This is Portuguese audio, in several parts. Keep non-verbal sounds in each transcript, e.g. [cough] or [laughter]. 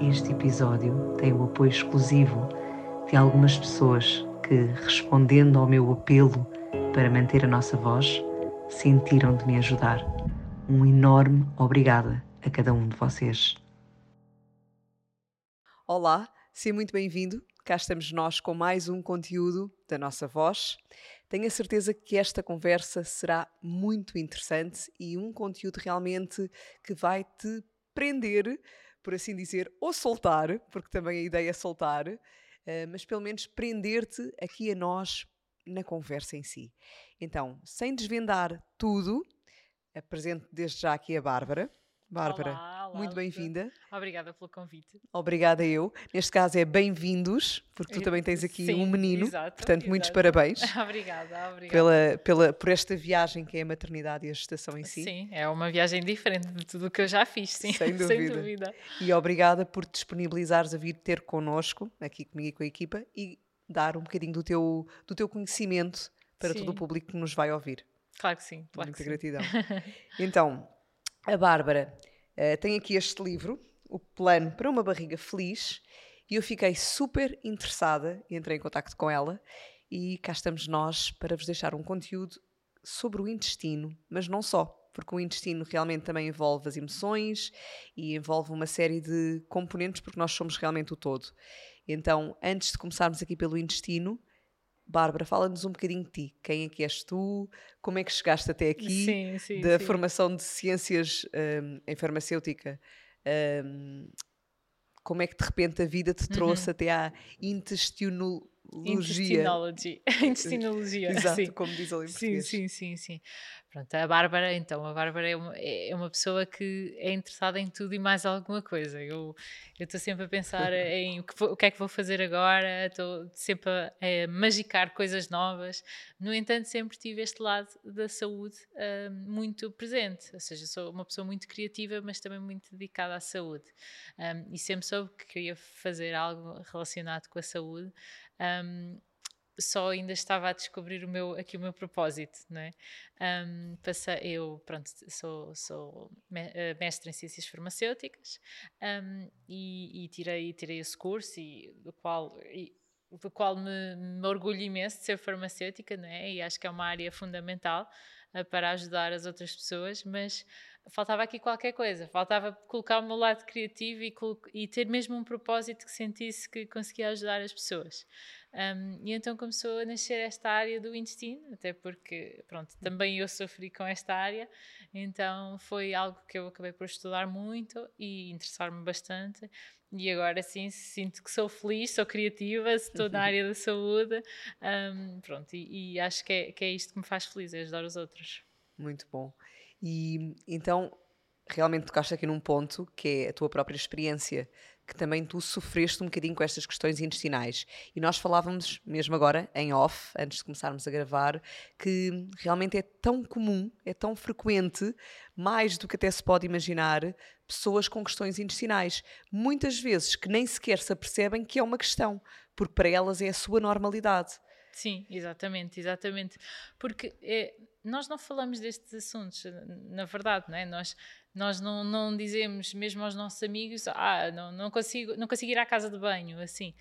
Este episódio tem o apoio exclusivo de algumas pessoas que, respondendo ao meu apelo para manter a nossa voz, sentiram de me ajudar. Um enorme obrigada a cada um de vocês. Olá, seja muito bem-vindo. Cá estamos nós com mais um conteúdo da nossa voz. Tenho a certeza que esta conversa será muito interessante e um conteúdo realmente que vai te prender, por assim dizer, ou soltar, porque também a ideia é soltar, eh, mas pelo menos prender-te aqui a nós na conversa em si. Então, sem desvendar tudo, apresento desde já aqui a Bárbara. Bárbara, Olá, olá, muito bem-vinda. Obrigada pelo convite. Obrigada eu. Neste caso é bem-vindos, porque tu também tens aqui Sim, um menino. exato, portanto, muitos exato. parabéns [laughs] obrigada, obrigada. pela, pela, por esta viagem que é a maternidade e a gestação em si. Sim, é uma viagem diferente de tudo o que eu já fiz, sim. Sem [laughs] dúvida. E obrigada por disponibilizares a vir ter connosco, aqui comigo e com a equipa, e dar um bocadinho do teu, do teu conhecimento para todo o Sim. público que nos vai ouvir. Claro que sim, claro Muita que sim. gratidão. [laughs] Então, a Bárbara eh, tem aqui este livro, O Plano para uma Barriga Feliz, e eu fiquei super interessada e entrei em contato com ela. E cá estamos nós para vos deixar um conteúdo sobre o intestino, mas não só, porque o intestino realmente também envolve as emoções e envolve uma série de componentes, porque nós somos realmente o todo. Então, antes de começarmos aqui pelo intestino, Bárbara, fala-nos um bocadinho de ti. Quem é que és tu? Como é que chegaste até aqui? Sim, sim, da sim. formação de ciências hum, em farmacêutica. hum, como é que de repente a vida te trouxe até à intestinologia? Intestinology. [laughs] Intestinologia, Exato, sim. como diz ali em Sim, português. sim, sim, sim. Pronto, a Bárbara, então, a Bárbara é uma, é uma pessoa que é interessada em tudo e mais alguma coisa. Eu estou sempre a pensar [laughs] em o que, vou- o que é que vou fazer agora, estou sempre a, a magicar coisas novas. No entanto, sempre tive este lado da saúde ah, muito presente. Ou seja, sou uma pessoa muito criativa, mas também muito dedicada à saúde. Ah, e sempre soube que queria fazer algo relacionado com a saúde. Um, só ainda estava a descobrir o meu, aqui o meu propósito, não é? Um, passei, eu, pronto, sou, sou eh, mestre em ciências farmacêuticas um, e, e tirei, tirei esse curso e, do qual... e- do qual me, me orgulho imenso de ser farmacêutica, não é? E acho que é uma área fundamental eh, para ajudar as outras pessoas, mas faltava aqui qualquer coisa, faltava colocar o meu lado criativo e, e ter mesmo um propósito que sentisse que conseguia ajudar as pessoas. Um, e então começou a nascer esta área do intestino, até porque, pronto, também eu sofri com esta área, então foi algo que eu acabei por estudar muito e interessar-me bastante. E agora sim sinto que sou feliz, sou criativa, estou na [laughs] área da saúde, um, pronto, e, e acho que é, que é isto que me faz feliz, é ajudar os outros. Muito bom. E então, realmente tocaste aqui num ponto que é a tua própria experiência, que também tu sofreste um bocadinho com estas questões intestinais. E nós falávamos, mesmo agora, em off, antes de começarmos a gravar, que realmente é tão comum, é tão frequente, mais do que até se pode imaginar, pessoas com questões intestinais. Muitas vezes que nem sequer se apercebem que é uma questão, porque para elas é a sua normalidade. Sim, exatamente, exatamente. Porque é, nós não falamos destes assuntos, na verdade, não é? Nós, nós não, não dizemos, mesmo aos nossos amigos, ah, não, não, consigo, não consigo ir à casa de banho, assim.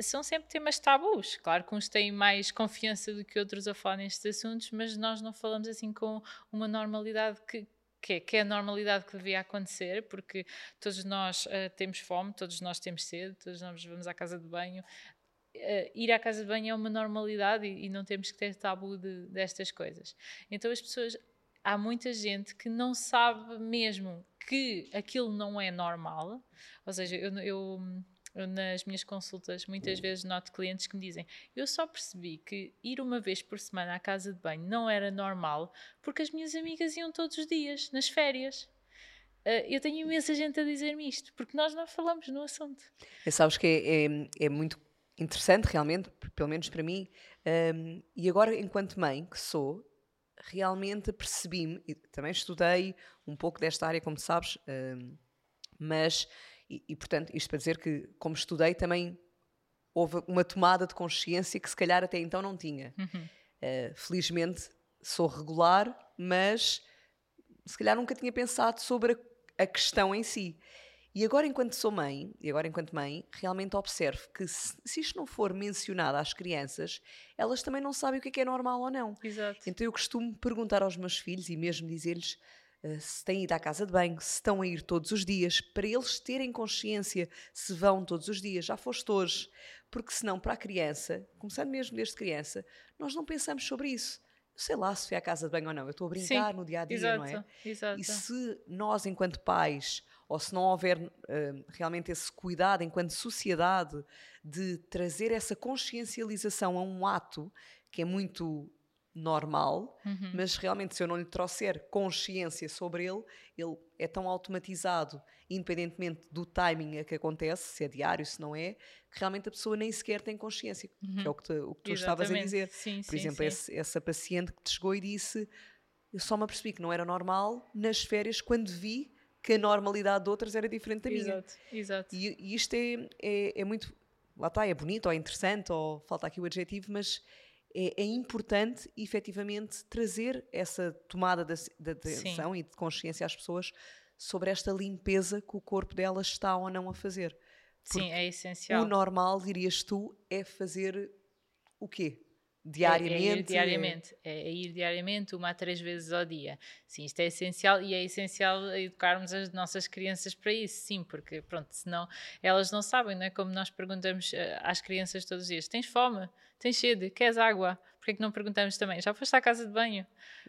São sempre temas tabus. Claro que uns têm mais confiança do que outros a falar nestes assuntos, mas nós não falamos assim com uma normalidade que, que é, que é a normalidade que devia acontecer, porque todos nós ah, temos fome, todos nós temos sede, todos nós vamos à casa de banho, eh, ir à casa de banho é uma normalidade e, e não temos que ter tabu de- destas coisas. Então as pessoas, há muita gente que não sabe mesmo que aquilo não é normal, ou seja, eu, eu, eu nas minhas consultas muitas vezes noto clientes que me dizem eu só percebi que ir uma vez por semana à casa de banho não era normal porque as minhas amigas iam todos os dias, nas férias. Uh, eu tenho imensa gente a dizer-me isto, porque nós não falamos no assunto. É, sabes que é, é, é, muito interessante, realmente, pelo menos para mim, um, e agora, enquanto mãe que sou, realmente percebi-me, e também estudei um pouco desta área, como sabes, um, mas, e, e, portanto, isto para dizer que, como estudei, também houve uma tomada de consciência que se calhar até então não tinha. Uhum. Uh, felizmente sou regular, mas se calhar nunca tinha pensado sobre a a questão em si. E agora, enquanto sou mãe, e agora enquanto mãe, realmente observo que se, se, isto não for mencionado às crianças, elas também não sabem o que é, que é normal ou não. Exato. Então eu costumo perguntar aos meus filhos e mesmo dizer-lhes uh, se têm ido à casa de banho, se estão a ir todos os dias, para eles terem consciência se vão todos os dias, já foste hoje. Porque senão, para a criança, começando mesmo desde criança, nós não pensamos sobre isso sei lá se foi à casa de banho ou não, eu estou a brincar Sim, no dia a dia, exato, não é? Exato. E se nós, enquanto pais, ou se não houver uh, realmente esse cuidado enquanto sociedade de trazer essa consciencialização a um ato que é muito normal, uhum. mas realmente se eu não lhe trouxer consciência sobre ele, ele é tão automatizado, independentemente do timing a que acontece, se é diário, se não é, que realmente a pessoa nem sequer tem consciência, uhum. que é o que, te, o que tu estavas a dizer. Sim, Por sim, exemplo, sim. Esse, essa paciente que te chegou e disse eu só me apercebi que não era normal nas férias quando vi que a normalidade de outras era diferente da minha. Exato, exato. E, e isto é, é, é muito, lá está, é bonito ou é interessante, ou falta aqui o adjetivo, mas é, é importante efetivamente trazer essa tomada de, de atenção Sim. e de consciência às pessoas sobre esta limpeza que o corpo delas está ou não a fazer. Porque Sim, é essencial. O normal, dirias tu, é fazer o quê? Diariamente? É, é, ir diariamente, é... é, ir diariamente, uma a três vezes ao dia. Sim, isto é essencial e é essencial educarmos as nossas crianças para isso, sim, porque pronto, senão elas não sabem, não é? Como nós perguntamos eh, às crianças todos os dias: tens fome? Tens sede? Queres água? Porquê é que não perguntamos também? Já foste à casa de banho?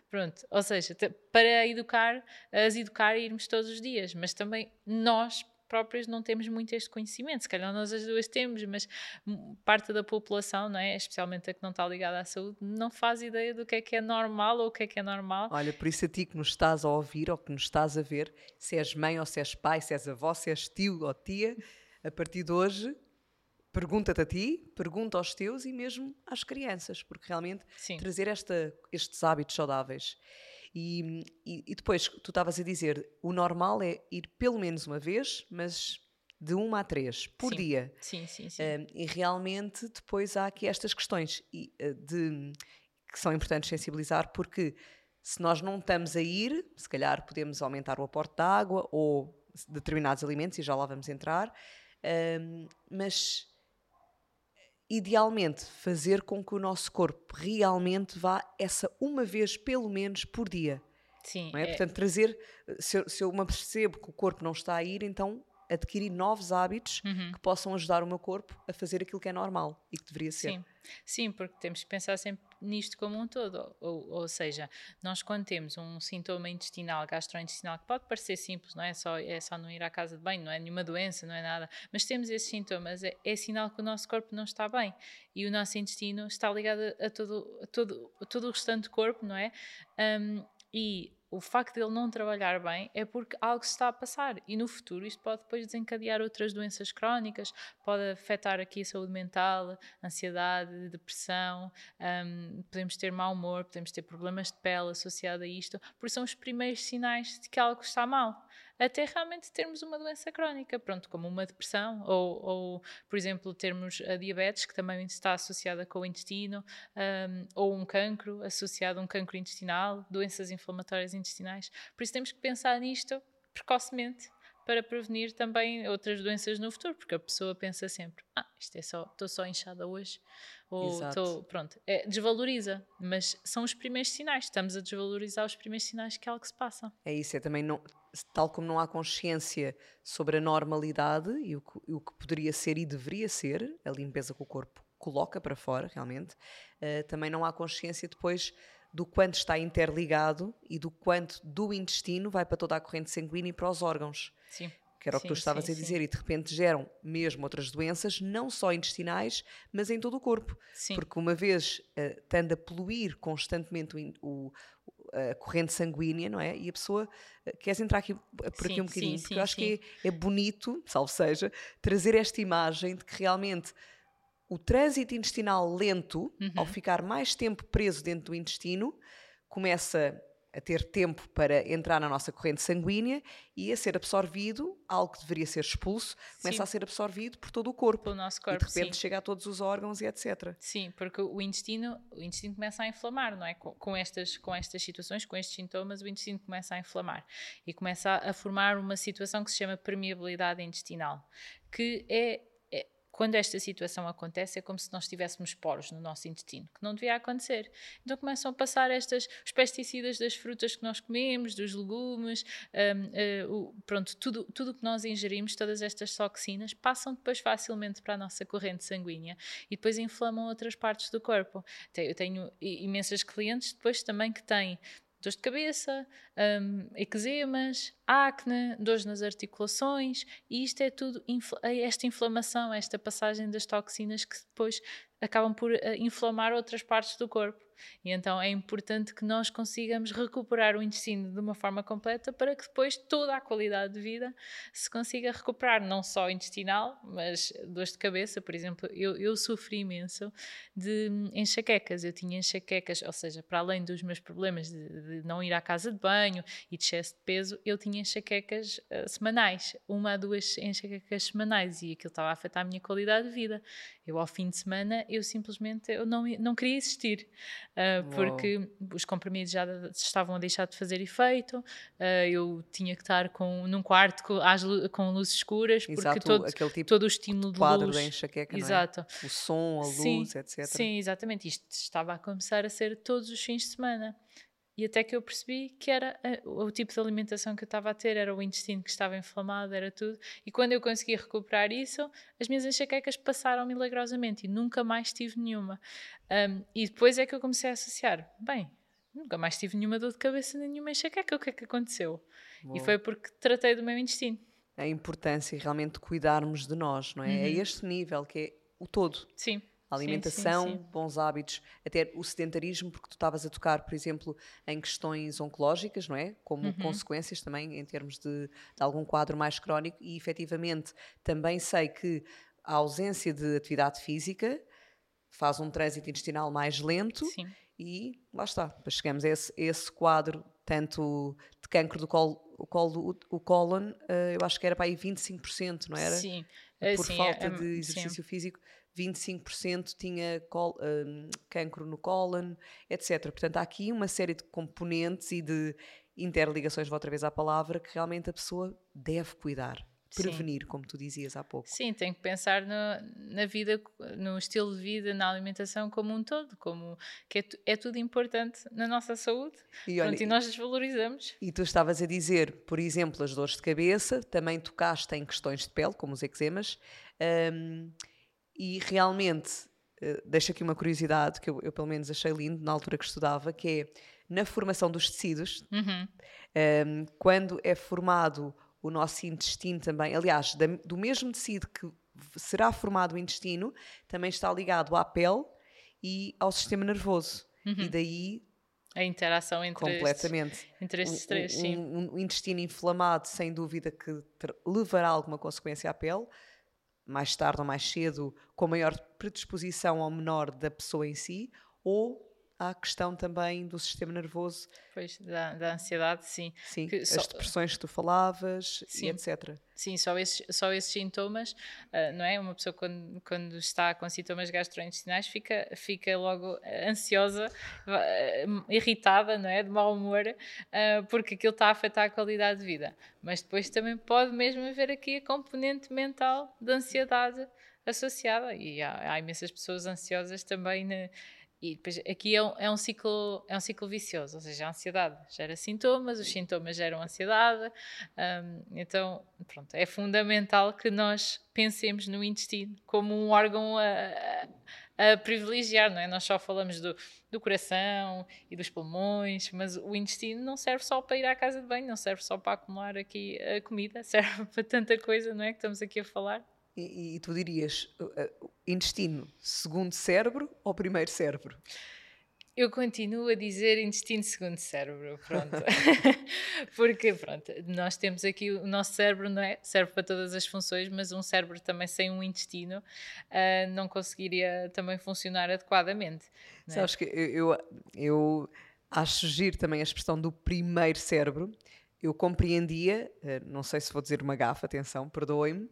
Pronto, ou seja, para educar, as educar e irmos todos os dias, mas também nós próprias não temos muito este conhecimento. Se calhar nós as duas temos, mas parte da população, não é? especialmente a que não está ligada à saúde, não faz ideia do que é que é normal ou o que é que é normal. Olha, por isso a ti que nos estás a ouvir ou que nos estás a ver, se és mãe ou se és pai, se és avó, se és tio ou tia, a partir de hoje pergunta-te a ti, pergunta aos teus e mesmo às crianças, porque realmente Sim. trazer esta, estes hábitos saudáveis. E, e, e depois, tu estavas a dizer, o normal é ir pelo menos uma vez, mas de uma a três por sim. dia. Sim, sim, sim. Um, e realmente depois há aqui estas questões e, uh, de, que são importantes sensibilizar, porque se nós não estamos a ir, se calhar podemos aumentar o aporte de água ou determinados alimentos, e já lá vamos entrar, um, mas idealmente fazer com que o nosso corpo realmente vá essa uma vez pelo menos por dia. Sim. É? É... Portanto, trazer, se eu, se eu me percebo que o corpo não está a ir, então adquirir novos hábitos uhum. que possam ajudar o meu corpo a fazer aquilo que é normal e que deveria ser. Sim, Sim porque temos que pensar sempre nisto como um todo. Ou, ou seja, nós quando temos um sintoma intestinal, gastrointestinal, que pode parecer simples, não é? Só, é só não ir à casa de banho, não é nenhuma doença, não é nada, mas temos esses sintomas, é, é sinal que o nosso corpo não está bem e o nosso intestino está ligado a todo, a todo, a todo o restante do corpo, não é? Um, e o facto de ele não trabalhar bem é porque algo se está a passar. E no futuro isto pode depois desencadear outras doenças crónicas, pode afetar aqui a saúde mental, ansiedade, depressão, um, podemos ter mau humor, podemos ter problemas de pele associado a isto, porque são os primeiros sinais de que algo está mal até realmente termos uma doença crónica, pronto, como uma depressão ou, ou por exemplo, termos a diabetes, que também está associada com o intestino, um, ou um cancro associado a um cancro intestinal, doenças inflamatórias intestinais. Por isso temos que pensar nisto precocemente para prevenir também outras doenças no futuro, porque a pessoa pensa sempre, ah, isto é só, estou só inchada hoje, ou estou, pronto, é, desvaloriza, mas são os primeiros sinais, estamos a desvalorizar os primeiros sinais que algo se passa. É isso, é também não, tal como não há consciência sobre a normalidade e o que, o que poderia ser e deveria ser, a limpeza que o corpo coloca para fora, realmente, uh, também não há consciência depois do quanto está interligado e do quanto do intestino vai para toda a corrente sanguínea e para os órgãos. Sim. Que era o que tu estavas sim, a dizer, sim. e de repente geram mesmo outras doenças, não só intestinais, mas em todo o corpo. Sim. Porque uma vez uh, tendo a poluir constantemente o, o, a corrente sanguínea, não é? E a pessoa. Queres entrar aqui, por aqui sim, um bocadinho? Sim, porque sim, eu acho que é, é bonito, salvo seja, trazer esta imagem de que realmente o trânsito intestinal lento, uhum. ao ficar mais tempo preso dentro do intestino, começa a ter tempo para entrar na nossa corrente sanguínea e a ser absorvido, algo que deveria ser expulso, começa sim. a ser absorvido por todo o corpo. Pelo nosso corpo, e de repente sim. chega a todos os órgãos e etc. Sim, porque o intestino, o intestino começa a inflamar, não é? Com, com, estas, com estas situações, com estes sintomas, o intestino começa a inflamar e começa a, a formar uma situação que se chama permeabilidade intestinal, que é quando esta situação acontece, é como se nós tivéssemos poros no nosso intestino, que não devia acontecer. Então começam a passar estas, os pesticidas das frutas que nós comemos, dos legumes, um, uh, o, pronto, tudo o tudo que nós ingerimos, todas estas toxinas, passam depois facilmente para a nossa corrente sanguínea e depois inflamam outras partes do corpo. Eu tenho imensas clientes depois também que têm dores de cabeça, um, eczemas, acne, dores nas articulações, e isto é tudo, é esta inflamação, esta passagem das toxinas que depois acabam por uh, inflamar outras partes do corpo. E então é importante que nós consigamos recuperar o intestino de uma forma completa para que depois toda a qualidade de vida se consiga recuperar, não só intestinal, mas dores de cabeça, por exemplo. Eu, eu sofri imenso de enxaquecas. Eu tinha enxaquecas, ou seja, para além dos meus problemas de, de não ir à casa de banho e de excesso de peso, eu tinha enxaquecas uh, semanais, uma a duas enxaquecas semanais, e aquilo estava a afetar a minha qualidade de vida. Eu, ao fim de semana, eu simplesmente eu não, não queria existir uh, porque os comprimidos já estavam a deixar de fazer efeito, uh, eu tinha que estar com, num quarto com, com luzes escuras, porque Exato, todo, tipo todo o estímulo de quadro luz... da enxaqueca, Exato. É? O som, a sim, luz, etc. Sim, exatamente. Isto estava a começar a ser todos os fins de semana. E até que eu percebi que era o tipo de alimentação que eu estava a ter, era o intestino que estava inflamado, era tudo. E quando eu consegui recuperar isso, as minhas enxaquecas passaram milagrosamente e nunca mais tive nenhuma. Um, e depois é que eu comecei a associar: bem, nunca mais tive nenhuma dor de cabeça, nenhuma enxaqueca, o que é que aconteceu? E foi porque tratei do meu intestino. A importância realmente de cuidarmos de nós, não é? É uhum. É este nível que é o todo. Sim alimentação, sim, sim, sim. bons hábitos, até o sedentarismo, porque tu estavas a tocar, por exemplo, em questões oncológicas, não é? Como uhum. consequências também em termos de, de, algum quadro mais crónico, e efetivamente também sei que a ausência de atividade física faz um trânsito intestinal mais lento e lá está, chegamos a esse, esse quadro, tanto de cancro do colo, o, colo, o cólon, uh, eu acho que era para aí 25%, não era? Sim. Por sim, falta é, de exercício sim. físico. 25% tinha col, um, cancro no cólon, etc. Portanto, há aqui uma série de componentes e de interligações, vou outra vez à palavra, que realmente a pessoa deve cuidar. Prevenir, Sim. como tu dizias há pouco. Sim, tem que pensar no, na vida, no estilo de vida, na alimentação como um todo, como que é, é tudo importante na nossa saúde. E, olha, Pronto, e nós desvalorizamos. E tu estavas a dizer, por exemplo, as dores de cabeça, também tocaste em questões de pele, como os eczemas. Um, e realmente, uh, deixo aqui uma curiosidade que eu, eu, pelo menos achei lindo na altura que estudava, que é na formação dos tecidos, uhum. um, ehm, quando é formado o nosso intestino também, aliás, da, do mesmo tecido que será formado o intestino, também está ligado à pele e ao sistema nervoso. Uhum. E daí a interação entre completamente estes, entre estes três, um, sim. Um, um, intestino inflamado, sem dúvida, que levará alguma consequência à pele, mais tarde ou mais cedo, com maior predisposição ao menor da pessoa em si, ou à questão também do sistema nervoso. Pois, da, da ansiedade, sim. Sim, que as só, depressões que tu falavas sim, e etc. Sim, só esses, só esses sintomas, uh, não é? Uma pessoa quando, quando está com sintomas gastrointestinais fica, fica logo ansiosa, uh, irritada, não é? De mau humor, uh, porque aquilo está a afetar a qualidade de vida. Mas depois também pode mesmo haver aqui a componente mental de ansiedade associada e há, há imensas pessoas ansiosas também na, e depois aqui é um, é um, ciclo, é um ciclo vicioso, ou seja, a ansiedade gera sintomas, os sintomas geram ansiedade, um, então pronto, é fundamental que nós pensemos no intestino como um órgão a, a, privilegiar, não é? Nós só falamos do, do coração e dos pulmões, mas o intestino não serve só para ir à casa de banho, não serve só para acumular aqui a comida, [laughs] serve para tanta coisa, não é? Que estamos aqui a falar. E, e, tu dirias uh, uh, intestino, segundo cérebro ou primeiro cérebro? Eu continuo a dizer intestino segundo cérebro, pronto. [laughs] Porque, pronto, nós temos aqui o nosso cérebro, não é? Serve para todas as funções, mas um cérebro também sem um intestino uh, não conseguiria também funcionar adequadamente. É? Sabes que eu, eu, eu acho giro também a expressão do primeiro cérebro. Eu compreendia, uh, não sei se vou dizer uma gafa, atenção, perdoem-me,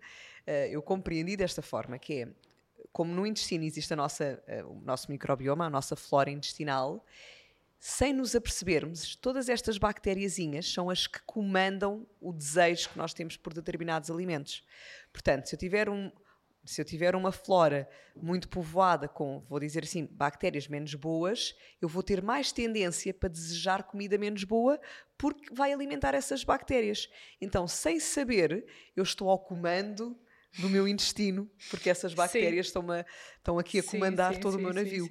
eu compreendi desta forma, que é como no intestino existe a nossa, uh, o nosso microbioma, a nossa flora intestinal, sem nos apercebermos, todas estas bactériazinhas são as que comandam o desejo que nós temos por determinados alimentos. Portanto, se eu tiver um, se eu tiver uma flora muito povoada com, vou dizer assim, bactérias menos boas, eu vou ter mais tendência para desejar comida menos boa porque vai alimentar essas bactérias. Então, sem saber, eu estou ao comando do meu intestino, porque essas bactérias estão, estão aqui a comandar sim, todo sim, o meu navio.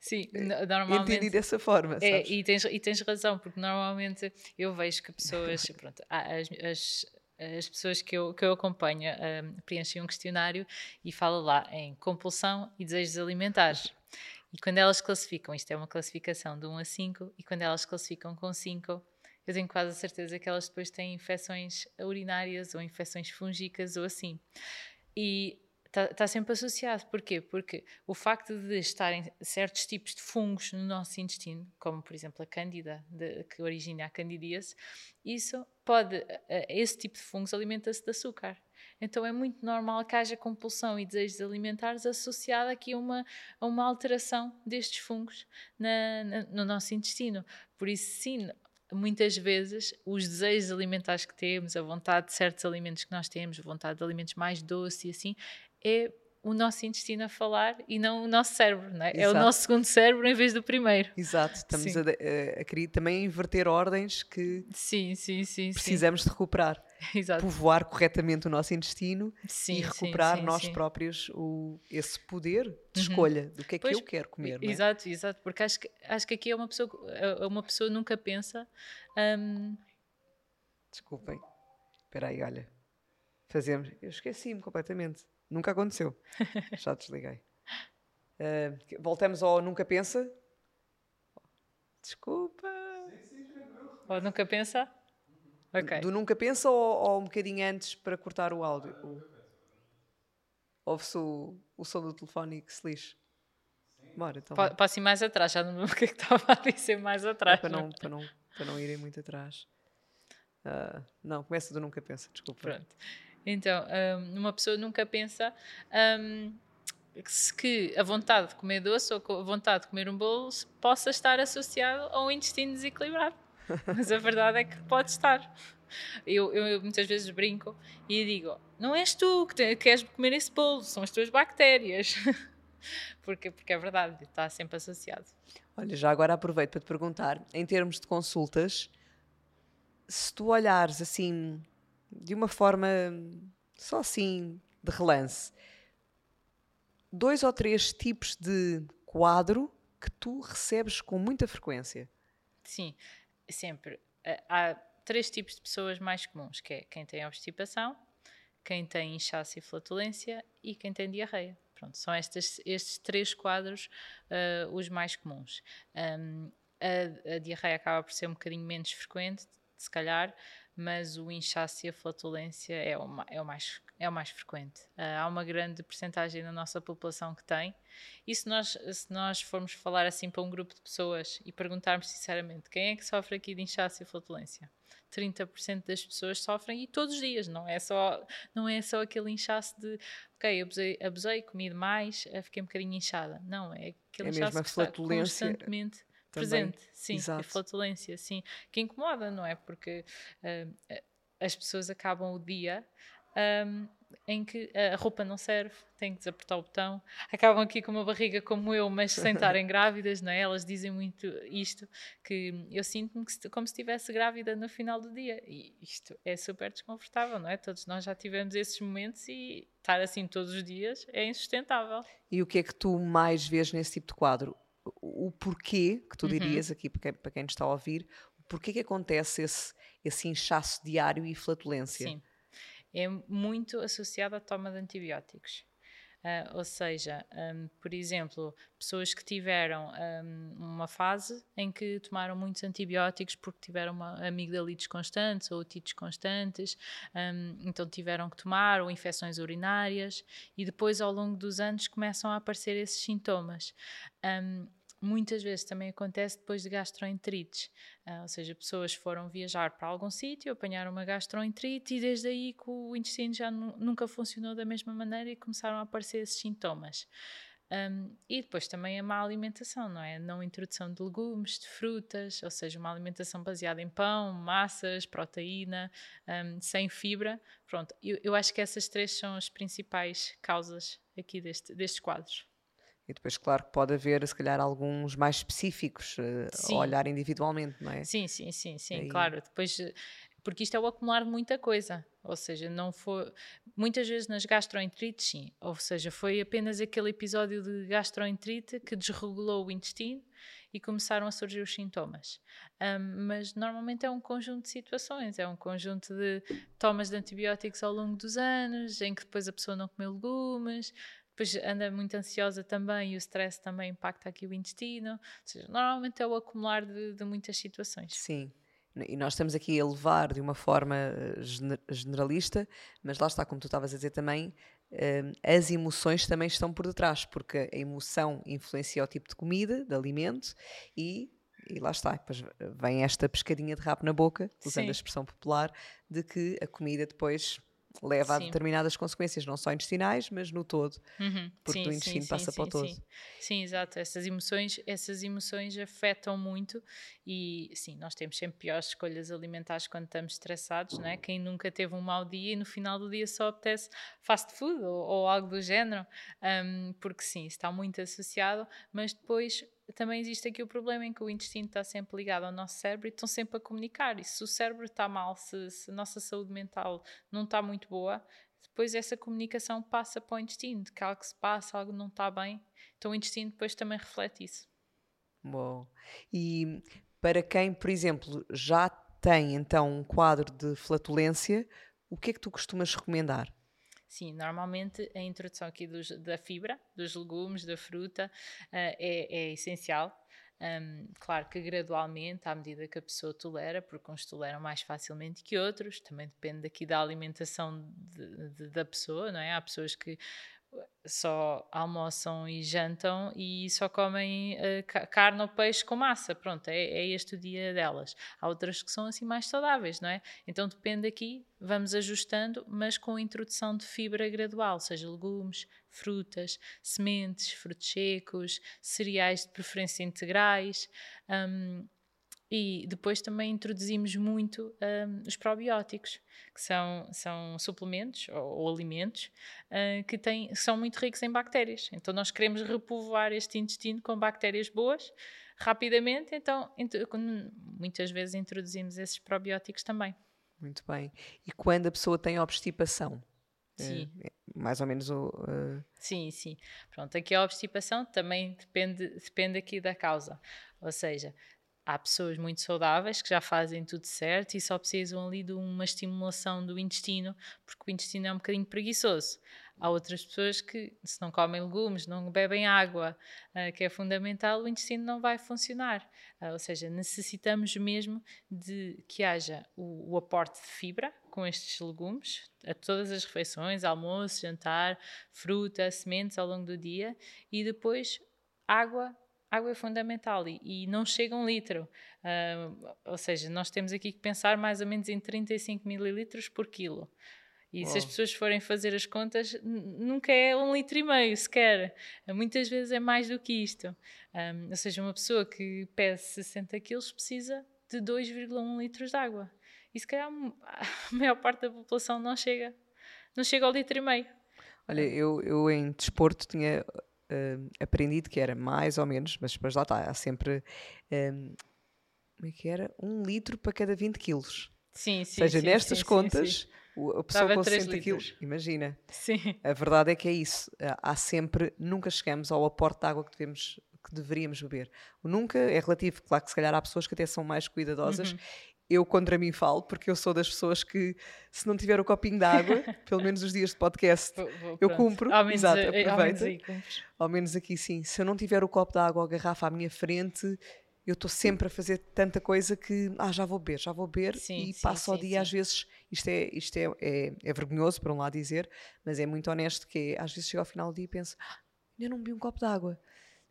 Sim, é, normalmente. Entendi dessa forma. É, e, tens, e tens razão, porque normalmente eu vejo que pessoas, [laughs] pronto, as, as, as pessoas que eu, que eu acompanho um, preenchem um questionário e fala lá em compulsão e desejos alimentares. E quando elas classificam, isto é uma classificação de 1 a 5, e quando elas classificam com 5, eu tenho quase a certeza que elas depois têm infecções urinárias ou infecções fúngicas ou assim. E está tá sempre associado. Porquê? Porque o facto de estarem certos tipos de fungos no nosso intestino, como por exemplo a cândida, de, que origina a candidíase, isso pode, esse tipo de fungos alimenta-se de açúcar. Então é muito normal que haja compulsão e desejos alimentares associada aqui a uma, a uma alteração destes fungos na, na, no nosso intestino. Por isso, sim, muitas vezes os desejos alimentares que temos, a vontade de certos alimentos que nós temos, a vontade de alimentos mais doces e assim, é o nosso intestino a falar e não o nosso cérebro, não é? É o nosso segundo cérebro em vez do primeiro. Exato, estamos a, a, a, querer também inverter ordens que sim, sim, sim, precisamos de recuperar. [laughs] Exato. Povoar corretamente o nosso intestino e recuperar nós próprios o, esse poder de uhum. escolha do que é pois, que eu quero comer. É? Exato, exato, porque acho que, acho que aqui é uma pessoa, é, uma pessoa nunca pensa. Um... Desculpem, espera aí, olha, fazemos, eu esqueci-me completamente Nunca aconteceu. [laughs] Já desliguei. Uh, voltamos ao Nunca Pensa. Desculpa. Ou Nunca Pensa? Ok. Do Nunca Pensa ou, ou um bocadinho antes para cortar o áudio? Ouve-se o, o som do telefone que se lixe. Bora, então. Posso ir mais atrás, já não lembro o que é que estava a dizer mais atrás. É para, não, para, não, para não irem muito atrás. Uh, não, começa do Nunca Pensa, desculpa. Pronto. Então, um, uma pessoa nunca pensa um, que a vontade de comer doce ou a vontade de comer um bolo possa estar associado a um intestino desequilibrado. [laughs] Mas a verdade é que pode estar. Eu, eu, muitas vezes brinco e digo: não és tu que, te, queres comer esse bolo, são as tuas bactérias. [laughs] porque, porque é verdade, está sempre associado. Olha, já agora aproveito para te perguntar: em termos de consultas, se tu olhares assim de uma forma só assim de relance, dois ou três tipos de quadro que tu recebes com muita frequência? Sim, sempre. Eh, há três tipos de pessoas mais comuns, que é quem tem obstipação, quem tem inchaço e flatulência e quem tem diarreia. Pronto, são estes, estes três quadros uh, os mais comuns. Um, a, a, diarreia acaba por ser um bocadinho menos frequente, se calhar, mas o inchaço e a flatulência é o, é o, mais, é o mais frequente. Uh, há uma grande percentagem da nossa população que tem, e se nós, se nós formos falar assim para um grupo de pessoas e perguntarmos sinceramente quem é que sofre aqui de inchaço e flatulência, 30% das pessoas sofrem e todos os dias, não é só, não é só aquele inchaço de ok, abusei, abusei comi demais, fiquei um bocadinho inchada. Não, é aquele é inchaço que está constantemente presente, sim, Exato. a flatulência, sim, que incomoda, não é? Porque uh, as pessoas acabam o dia um, em que a roupa não serve, têm que desapertar o botão, acabam aqui com uma barriga como eu, mas sem estarem [laughs] grávidas, não é? Elas dizem muito isto, que eu sinto-me como se estivesse grávida no final do dia, e isto é super desconfortável, não é? Todos nós já tivemos esses momentos e estar assim todos os dias é insustentável. E o que é que tu mais vês nesse tipo de quadro? O porquê, que tu uhum. dirias aqui para quem, para quem nos está a ouvir, o porquê que acontece esse, esse inchaço diário e flatulência? Sim, é muito associado à toma de antibióticos. Uh, ou seja, um, por exemplo, pessoas que tiveram um, uma fase em que tomaram muitos antibióticos porque tiveram uma amigdalites constantes ou otites constantes, um, então tiveram que tomar, ou infecções urinárias, e depois ao longo dos anos começam a aparecer esses sintomas. Muitas vezes também acontece depois de gastroenterites, uh, ou seja, pessoas foram viajar para algum sítio, apanharam uma gastroenterite e desde aí que o intestino já nunca funcionou da mesma maneira e começaram a aparecer esses sintomas. Um, e depois também a má alimentação, não é? Não introdução de legumes, de frutas, ou seja, uma alimentação baseada em pão, massas, proteína, um, sem fibra. Pronto, eu, eu acho que essas três são as principais causas aqui deste, destes quadros. E depois, claro, que pode haver, se calhar, alguns mais específicos, uh, a olhar individualmente, não é? Sim, sim, sim, sim, Aí... claro. Depois, eh, porque isto é o acumular de muita coisa. Ou seja, não foi. Muitas vezes nas gastroenterites, sim. Ou seja, foi apenas aquele episódio de gastroenterite que desregulou o intestino e começaram a surgir os sintomas. Um, mas normalmente é um conjunto de situações, é um conjunto de tomas de antibióticos ao longo dos anos, em que depois a pessoa não comeu legumes, depois anda muito ansiosa também e o stress também impacta aqui o intestino. Ou seja, normalmente é o acumular de, de muitas situações. Sim. E nós estamos aqui a levar de uma forma eh, generalista, mas lá está, como tu estavas a dizer também, eh, as emoções também estão por detrás, porque a emoção influencia o tipo de comida, de alimento, e, e lá está, depois vem esta pescadinha de rabo na boca, usando Sim. a expressão popular, de que a comida depois leva sim. a determinadas consequências, não só intestinais, mas no todo, uhum. porque sim, o intestino sim, passa para o todo. Sim. exato. Essas emoções, essas emoções afetam muito e sim, nós temos sempre piores escolhas alimentares quando estamos estressados, não é? Quem nunca teve um mau dia e no final do dia só apetece fast food ou, ou algo do género, um, porque sim, está muito associado, mas depois também existe aqui o problema em que o intestino está sempre ligado ao nosso cérebro e estão sempre a comunicar. E se o cérebro está mal, se, se a nossa saúde mental não está muito boa, depois essa comunicação passa para o intestino, de que algo se passa, algo não está bem. Então o intestino depois também reflete isso. Bom, e para quem, por exemplo, já tem então um quadro de flatulência, o que é que tu costumas recomendar? Sim, normalmente a introdução aqui dos, da fibra, dos legumes, da fruta, uh, é, é, essencial. Um, claro que gradualmente, à medida que a pessoa tolera, porque uns toleram mais facilmente que outros, também depende aqui da alimentação de, de, da pessoa, não é? Há pessoas que só almoçam e jantam e só comem uh, carne ou peixe com massa. Pronto, é, é, este o dia delas. Há outras que são assim mais saudáveis, não é? Então depende aqui, vamos ajustando, mas com introdução de fibra gradual, seja legumes, frutas, sementes, frutos secos, cereais de preferência integrais. Um, e depois também introduzimos muito um, os probióticos, que são, são suplementos ou, ou alimentos uh, que têm, são muito ricos em bactérias. Então nós queremos repovoar este intestino com bactérias boas rapidamente, então muitas vezes introduzimos esses probióticos também. Muito bem. E quando a pessoa tem obstipação? Eh, sim. É, mais ou menos o. Uh... Sim, sim. Pronto, aqui a obstipação também depende, depende aqui da causa. Ou seja, há pessoas muito saudáveis que já fazem tudo certo e só precisam ali de uma estimulação do intestino, porque o intestino é um bocadinho preguiçoso. Há outras pessoas que, se não comem legumes, não bebem água, uh, que é fundamental, o intestino não vai funcionar. Uh, ou seja, necessitamos mesmo de que haja o, o aporte de fibra com estes legumes a todas as refeições, almoço, jantar, fruta, sementes ao longo do dia e depois água água é fundamental e, e não chega um litro. Uh, ou seja, nós temos aqui que pensar mais ou menos em 35 mililitros por quilo. E oh. se as pessoas forem fazer as contas, nunca é um litro e meio sequer. Muitas vezes é mais do que isto. Um, ou seja, uma pessoa que pesa 60 quilos precisa de 2,1 litros de água. E se calhar [laughs] a maior parte da população não chega, não chega ao litro e meio. Olha, eu, eu em desporto tinha uh, aprendido que era mais ou menos, mas depois lá está, há sempre. Um, como é que era? Um litro para cada 20 quilos. Sim, sim. Ou seja, sim, nestas sim, contas, sim, a pessoa Dava com 60 quilos, imagina. Sim. A verdade é que é isso. Há sempre, nunca chegamos ao aporte de água que devemos que deveríamos beber. O nunca é relativo, claro que se calhar há pessoas que até são mais cuidadosas. Uhum eu contra mim falo, porque eu sou das pessoas que, se não tiver o copinho de água, [laughs] pelo menos os dias de podcast, vou, vou, eu cumpro. Ao menos, Exato. Ao menos, ao menos aqui sim. Se eu não tiver o copo de água ou a garrafa à minha frente, eu estou sempre a fazer tanta coisa que ah, já vou beber, já vou beber sim, e sim, passo sim, ao dia às vezes, isto, é, isto é, é, é, vergonhoso por um lado dizer, mas é muito honesto que às vezes chego ao final do dia e penso, ah, ainda não bebi um copo de água.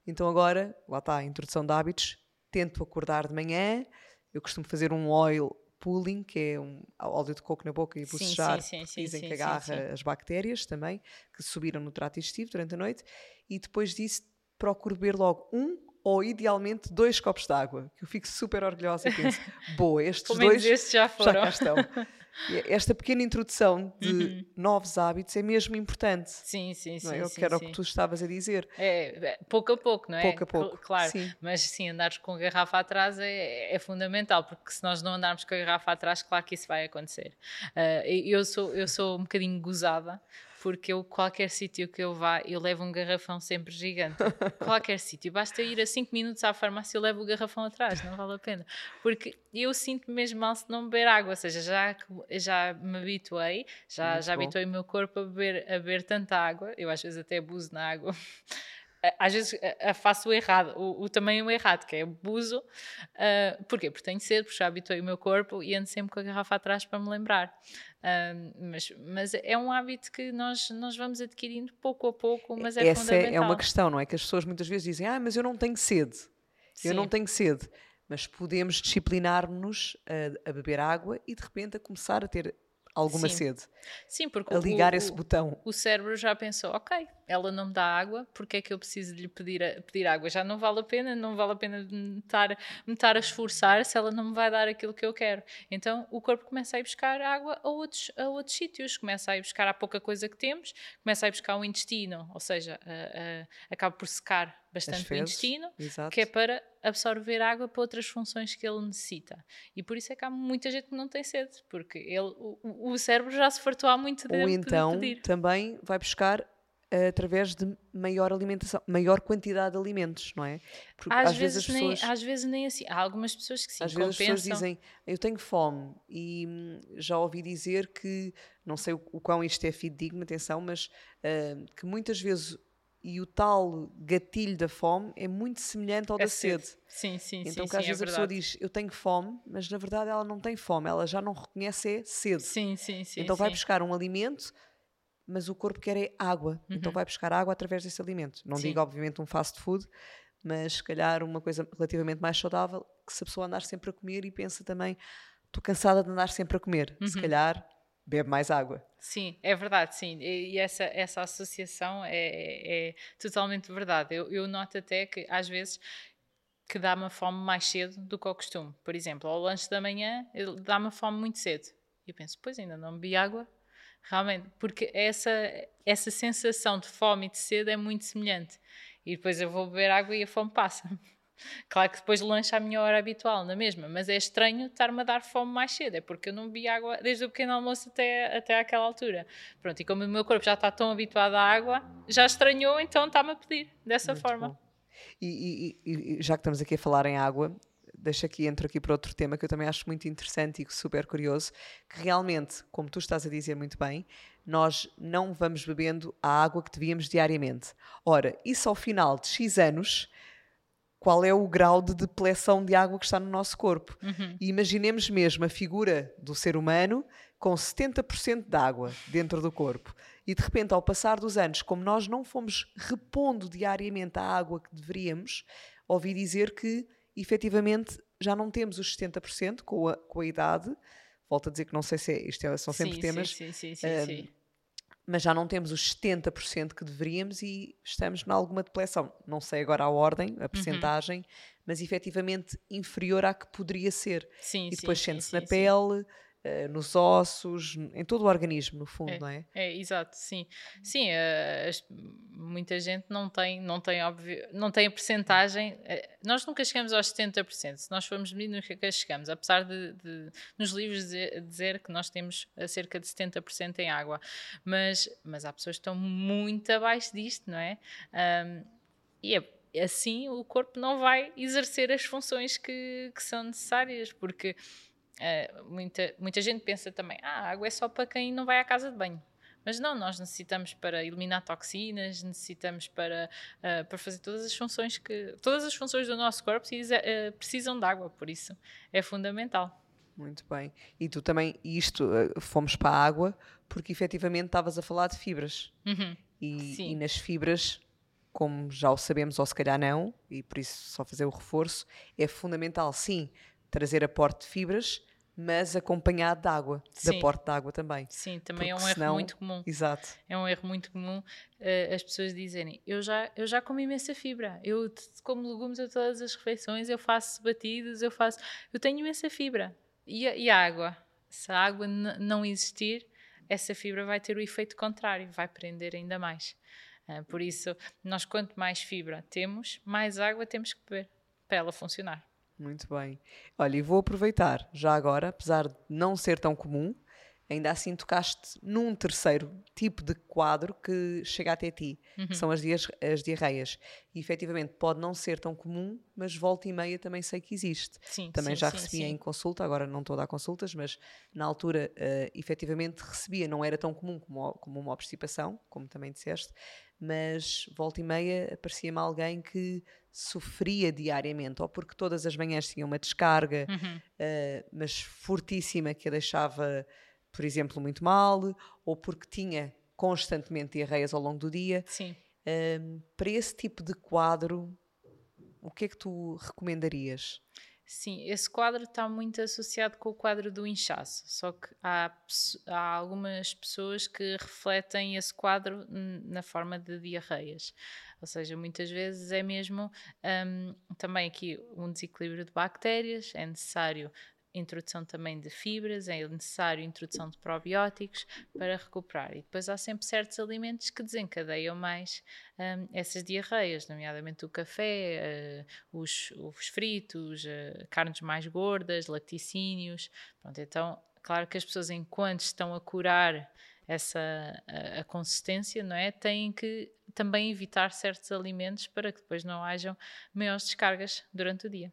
Então agora, lá está a introdução de hábitos, tento acordar de manhã, eu costumo fazer um oil pulling, que é um óleo de coco na boca e bocejar, dizem que agarra as bactérias também, que subiram no trato digestivo durante a noite, e depois disso procuro beber logo um ou idealmente dois copos de água, que eu fico super orgulhosa e penso, [laughs] boa, estes dois já, foram. já cá estão. [laughs] Esta pequena introdução de uhum. novos hábitos é mesmo importante. Sim, sim, sim. É? Eu sim, quero sim. o que tu estavas a dizer. É, é, pouco a pouco, não é? Pouco a pouco. Claro, sim. mas sim, andares com a garrafa atrás é, é, fundamental, porque se nós não andarmos com a garrafa atrás, claro que isso vai acontecer. Uh, eu, sou, eu sou um bocadinho gozada, porque eu, qualquer sítio que eu vá, eu levo um garrafão sempre gigante. qualquer [laughs] sítio. Basta ir a 5 minutos à farmácia e levo o garrafão atrás, não vale a pena. Porque eu sinto mesmo mal se não beber água, ou seja, já, já me habituei, já, já habituei o meu corpo a beber, a beber tanta água, eu às vezes até abuso na água. Às vezes faço o errado, o, o tamanho errado, que é abuso. Uh, porquê? Porque tenho sede, porque já habituei o meu corpo e ando sempre com a garrafa atrás para me lembrar. Uh, mas, mas é um hábito que nós, nós vamos adquirindo pouco a pouco, mas é Essa fundamental. é uma questão, não é? Que as pessoas muitas vezes dizem, ah, mas eu não tenho sede. Sim. Eu não tenho sede. Mas podemos disciplinar-nos a, a beber água e de repente a começar a ter alguma Sim. sede. Sim, porque a ligar o, esse botão. O cérebro já pensou, ok, ela não me dá água, porque é que eu preciso de lhe pedir, a, pedir água? Já não vale a pena, não vale a pena me estar, me estar a esforçar se ela não me vai dar aquilo que eu quero. Então o corpo começa a ir buscar água a outros, a outros sítios, começa a ir buscar a pouca coisa que temos, começa a ir buscar o intestino, ou seja, a, a, acaba por secar bastante fezes, o intestino, exato. que é para absorver água para outras funções que ele necessita. E por isso é que há muita gente que não tem sede, porque ele, o, o cérebro já se fartou há muito tempo. Ou então pedir. também vai buscar através de maior alimentação, maior quantidade de alimentos, não é? Porque às, às vezes, vezes nem, pessoas, às vezes nem assim. Há algumas pessoas que sim, Às vezes compensam. as pessoas dizem, eu tenho fome e hum, já ouvi dizer que, não sei o, o quão isto é fidedigno, atenção, mas uh, que muitas vezes e o tal gatilho da fome é muito semelhante ao é da sede. sede. Sim, sim, então, sim. que às sim, vezes é a pessoa diz eu tenho fome, mas na verdade ela não tem fome, ela já não reconhece é sede. Sim, sim, sim. Então vai sim. buscar um alimento, mas o corpo quer é água. Então, uhum. Então vai buscar água através desse alimento. Não sim. digo, obviamente, um fast food, mas se calhar uma coisa relativamente mais saudável, que se a pessoa andar sempre a comer e pensa também, estou cansada de andar sempre a comer, uhum. se calhar bebe mais água. Sim, é verdade, sim. E, essa, essa associação é, é totalmente verdade. Eu, eu noto até que às vezes que dá-me fome mais cedo do que ao costume. Por exemplo, ao lanche da manhã dá-me fome muito cedo. E eu penso, pois ainda não bebi água. Realmente, porque essa, essa sensação de fome e de sede é muito semelhante. E depois eu vou beber água e a fome passa. [laughs] Claro que depois lancha a minha hora habitual, na mesma, mas é estranho estar-me a dar fome mais cedo, é porque eu não bebi água desde o pequeno almoço até, até àquela altura. Pronto, e como o meu corpo já está tão habituado à água, já estranhou, então está-me a pedir dessa Muito forma. E, e, e, já que estamos aqui a falar em água, deixa aqui, entro aqui para outro tema que eu também acho muito interessante e super curioso, que realmente, como tu estás a dizer muito bem, nós não vamos bebendo a água que devíamos diariamente. Ora, isso ao final de X anos qual é o grau de depleção de água que está no nosso corpo. Uhum. E imaginemos mesmo a figura do ser humano com 70% de água dentro do corpo. E de repente, ao passar dos anos, como nós não fomos repondo diariamente a água que deveríamos, ouvi dizer que efetivamente já não temos os 70% com a, com a idade. Volto a dizer que não sei se é, isto é, são sempre sim, temas. Sim, sim, sim, um, sim mas já não temos os 70% que deveríamos e estamos em alguma depleção. Não sei agora a ordem, a percentagem, uhum. mas efetivamente inferior à que poderia ser. Sim, e depois sente-se na pele, nos ossos, em todo o organismo, no fundo, é, não é? É, exato, sim. Sim, uh, as, muita gente não tem, não tem, óbvio, não tem a percentagem. Uh, nós nunca chegamos aos 70%. Se nós formos medir, nunca chegamos. Apesar de, de nos livros dizer, dizer, que nós temos cerca de 70% em água. Mas, mas há pessoas que estão muito abaixo disto, não é? Um, e é, assim o corpo não vai exercer as funções que, que são necessárias, porque uh, muita, muita gente pensa também, ah, a água é só para quem não vai à casa de banho. Mas não, nós necessitamos para eliminar toxinas, necessitamos para, uh, para fazer todas as funções que. Todas as funções do nosso corpo precisa, uh, precisam de água, por isso é fundamental. Muito bem. E tu também, isto, fomos para a água porque efetivamente estavas a falar de fibras. Uhum. E, e, nas fibras, como já o sabemos, ou se calhar não, e por isso só fazer o reforço, é fundamental, sim, trazer aporte de fibras, mas acompanhado de água, Sim. de aporte de água também. Sim, também é um erro senão, muito comum. Exato. É um erro muito comum uh, as pessoas dizerem: eu já, eu já como imensa fibra, eu como legumes a todas as refeições, eu faço batidos, eu faço. Eu tenho imensa fibra. E a, e a água? Se a água não existir, essa fibra vai ter o efeito contrário, vai prender ainda mais. Uh, por isso, nós quanto mais fibra temos, mais água temos que beber para ela funcionar. Muito bem. Olha, e vou aproveitar já agora, apesar de não ser tão comum, ainda assim tocaste num terceiro tipo de quadro que chega até ti, uhum. que são as, dias, as diarreias. E efetivamente pode não ser tão comum, mas volta e meia também sei que existe. Sim, também sim, já sim, recebia em consulta, agora não estou a dar consultas, mas na altura uh, efetivamente recebia, não era tão comum como, como uma obstipação, como também disseste, mas volta e meia aparecia-me alguém que sofria diariamente, ou porque todas as manhãs tinha uma descarga, uhum. uh, mas fortíssima, que a deixava, por exemplo, muito mal, ou porque tinha constantemente diarreias ao longo do dia. Sim. Uh, para esse tipo de quadro, o que é que tu recomendarias? Sim, esse quadro está muito associado com o quadro do inchaço, só que há, há algumas pessoas que refletem esse quadro na forma de diarreias. Ou seja, muitas vezes é mesmo um, também aqui um desequilíbrio de bactérias, é necessário introdução também de fibras, é necessário introdução de probióticos para recuperar. E depois há sempre certos alimentos que desencadeiam mais um, essas diarreias, nomeadamente o café, uh, os, os, fritos, uh, carnes mais gordas, laticínios. Pronto, então, claro que as pessoas, enquanto estão a curar essa a, a, consistência, não é? Têm que também evitar certos alimentos para que depois não hajam maiores descargas durante o dia.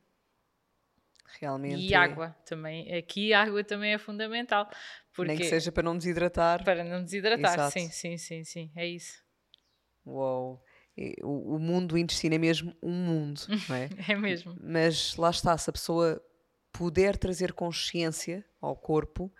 Realmente. E água também. Aqui a água também é fundamental. Porque Nem que seja para não desidratar. Para não desidratar, Exato. sim, sim, sim, sim. É isso. Uou. O, o mundo do intestino é mesmo um mundo, não é? [laughs] é mesmo. Mas lá está, se a pessoa puder trazer consciência ao corpo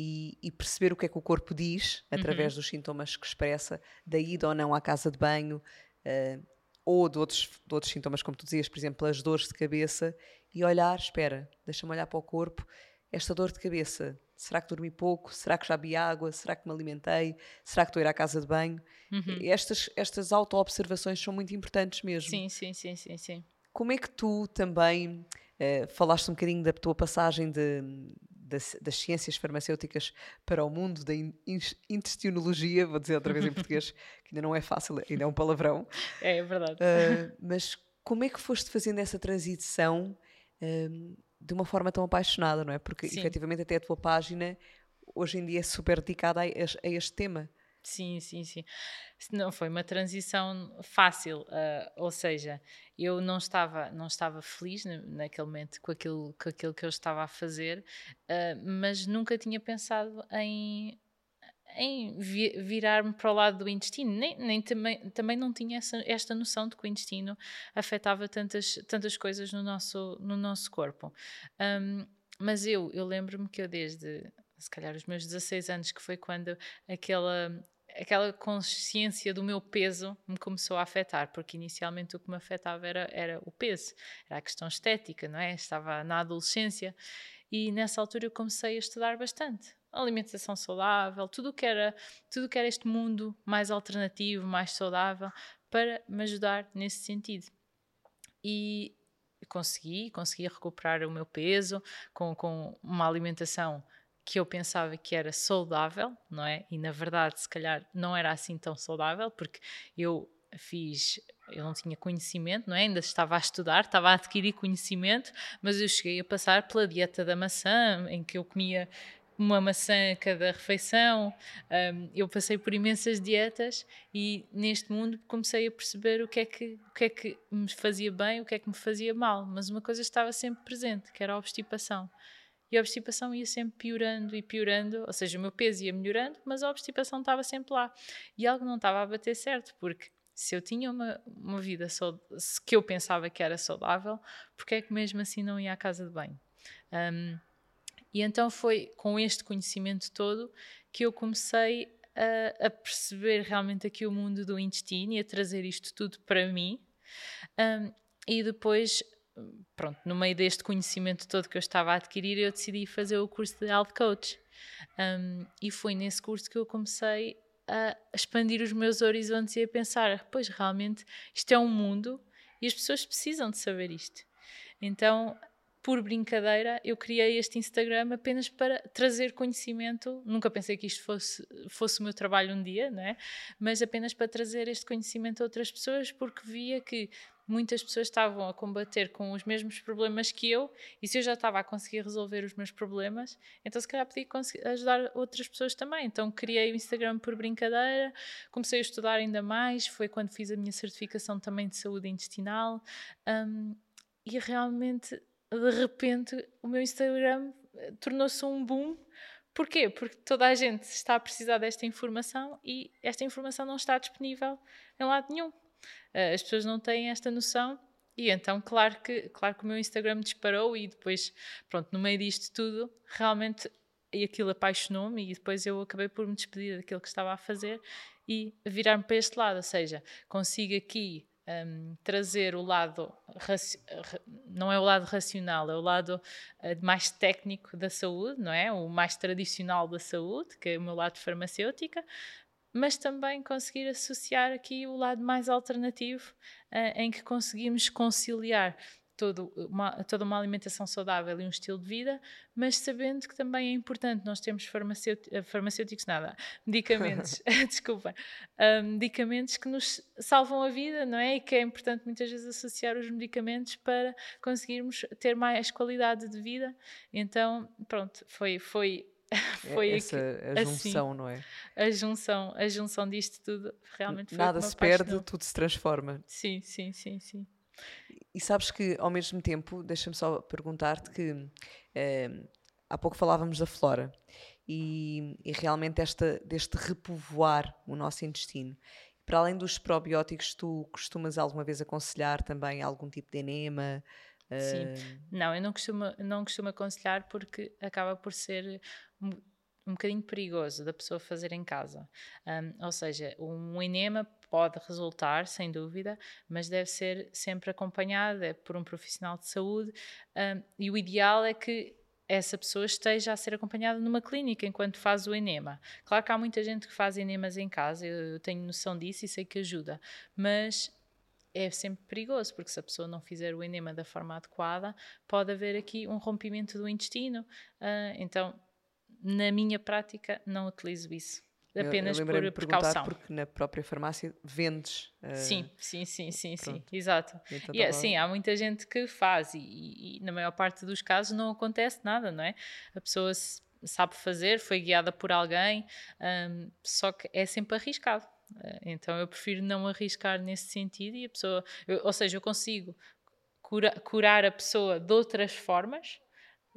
e, e, perceber o que é que o corpo diz através uhum. dos sintomas que expressa, da ida ou não à casa de banho, uh, ou de outros, de outros sintomas, como tu dizias, por exemplo, as dores de cabeça, e olhar, espera, deixa-me olhar para o corpo, esta dor de cabeça, será que dormi pouco? Será que já bebi água? Será que me alimentei? Será que estou a ir à casa de banho? Uhum. Estas, estas auto-observações são muito importantes mesmo. Sim, sim, sim, sim, sim. Como é que tu também uh, falaste um bocadinho da tua passagem de, das, das, ciências farmacêuticas para o mundo da in, intestinologia, vou dizer outra vez em português, [laughs] que ainda não é fácil, ainda é um palavrão. É, é verdade. Uh, [laughs] mas como é que foste fazendo essa transição um, de uma forma tão apaixonada, não é? Porque Sim. efetivamente até a tua página hoje em dia é super dedicada a, a este tema. Sim, sim, sim. Não foi uma transição fácil, uh, ou seja, eu não estava, não estava feliz naquele momento com aquilo, com aquilo que eu estava a fazer, uh, mas nunca tinha pensado em em virar-me para o lado do intestino. Nem, nem também, também não tinha essa, esta noção de que o intestino afetava tantas, tantas coisas no nosso, no nosso corpo. Um, mas eu, eu lembro-me que eu desde, se calhar, os meus 16 anos, que foi quando aquela aquela consciência do meu peso me começou a afetar, porque inicialmente o que me afetava era, era o peso, era a questão estética, não é? Estava na adolescência e nessa altura eu comecei a estudar bastante alimentação saudável, tudo que era tudo que era este mundo mais alternativo, mais saudável, para me ajudar nesse sentido. E consegui, consegui recuperar o meu peso com, com uma alimentação que eu pensava que era saudável, não é? E na verdade, se calhar, não era assim tão saudável, porque eu fiz, eu não tinha conhecimento, não é? Ainda estava a estudar, estava a adquirir conhecimento, mas eu cheguei a passar pela dieta da maçã, em que eu comia uma maçã a cada refeição. Um, eu passei por imensas dietas e neste mundo comecei a perceber o que, é que, o que é que me fazia bem, o que é que me fazia mal. Mas uma coisa estava sempre presente, que era a obstipação. E a obstipação ia sempre piorando e piorando, ou seja, o meu peso ia melhorando, mas a obstipação estava sempre lá. E algo não estava a bater certo, porque se eu tinha uma, uma vida que eu pensava que era saudável, porque é que mesmo assim não ia à casa de banho? Um, e então foi com este conhecimento todo que eu comecei a, a, perceber realmente aqui o mundo do intestino e a trazer isto tudo para mim. Um, e depois pronto, no meio deste conhecimento todo que eu estava a adquirir, eu decidi fazer o curso de Health Coach. Um, e foi nesse curso que eu comecei a expandir os meus horizontes e a pensar: pois realmente isto é um mundo e as pessoas precisam de saber isto. Então, por brincadeira, eu criei este Instagram apenas para trazer conhecimento. Nunca pensei que isto fosse, fosse o meu trabalho um dia, não é? Mas apenas para trazer este conhecimento a outras pessoas, porque via que muitas pessoas estavam a combater com os mesmos problemas que eu, e se eu já estava a conseguir resolver os meus problemas, então se calhar podia ajudar outras pessoas também. Então criei o Instagram por brincadeira, comecei a estudar ainda mais, foi quando fiz a minha certificação também de saúde intestinal, um, e realmente, de repente, o meu Instagram eh, tornou-se um boom. Porquê? Porque toda a gente está a precisar desta informação e esta informação não está disponível em lado nenhum. Uh, as pessoas não têm esta noção e então, claro que, claro que o meu Instagram disparou e depois, pronto, no meio disto tudo, realmente e aquilo apaixonou-me e depois eu acabei por me despedir daquilo que estava a fazer e virar-me para este lado, ou seja, consigo aqui um, trazer o lado, não é o lado racional, é o lado uh, mais técnico da saúde, não é? O mais tradicional da saúde, que é o meu lado farmacêutica, mas também conseguir associar aqui o lado mais alternativo, uh, em que conseguimos conciliar todo uma, toda uma alimentação saudável e um estilo de vida, mas sabendo que também é importante, nós temos farmacêuticos, eh, farmacêuticos nada, [laughs] medicamentos, [laughs] desculpa, uh, medicamentos que nos salvam a vida, não é? E que é importante muitas vezes associar os medicamentos para conseguirmos ter mais qualidade de vida. Então, pronto, foi, foi foi essa a junção, assim, não é? A junção, a junção disto tudo realmente foi Nada se perde, tudo se transforma. Sim, sim, sim, sim. E sabes que ao mesmo tempo, deixa-me só perguntar-te que eh, há pouco falávamos da flora e, e, realmente esta, deste repovoar o nosso intestino. Para além dos probióticos, tu costumas alguma vez aconselhar também algum tipo de enema? Sim, uh... não, eu não costumo, não costumo aconselhar porque acaba por ser um, bocadinho perigoso da pessoa fazer em casa. Um, ou seja, um enema pode resultar, sem dúvida, mas deve ser sempre acompanhado é por um profissional de saúde um, e o ideal é que essa pessoa esteja a ser acompanhada numa clínica enquanto faz o enema. Claro que há muita gente que faz enemas em casa, eu tenho noção disso e sei que ajuda, mas é sempre perigoso, porque se a pessoa não fizer o enema da forma adequada, pode haver aqui um rompimento do intestino. Uh, então, na minha prática, não utilizo isso. Apenas eu, eu por precaução. Porque na própria farmácia vendes. Uh... Sim, sim, sim, sim, sim, exato. Então, e é, sim, há muita gente que faz e, e, e, na maior parte dos casos não acontece nada, não é? A pessoa sabe fazer, foi guiada por alguém, um, só que é sempre arriscado. Uh, então eu prefiro não arriscar nesse sentido e a pessoa, eu, ou seja, eu consigo cura, curar a pessoa de outras formas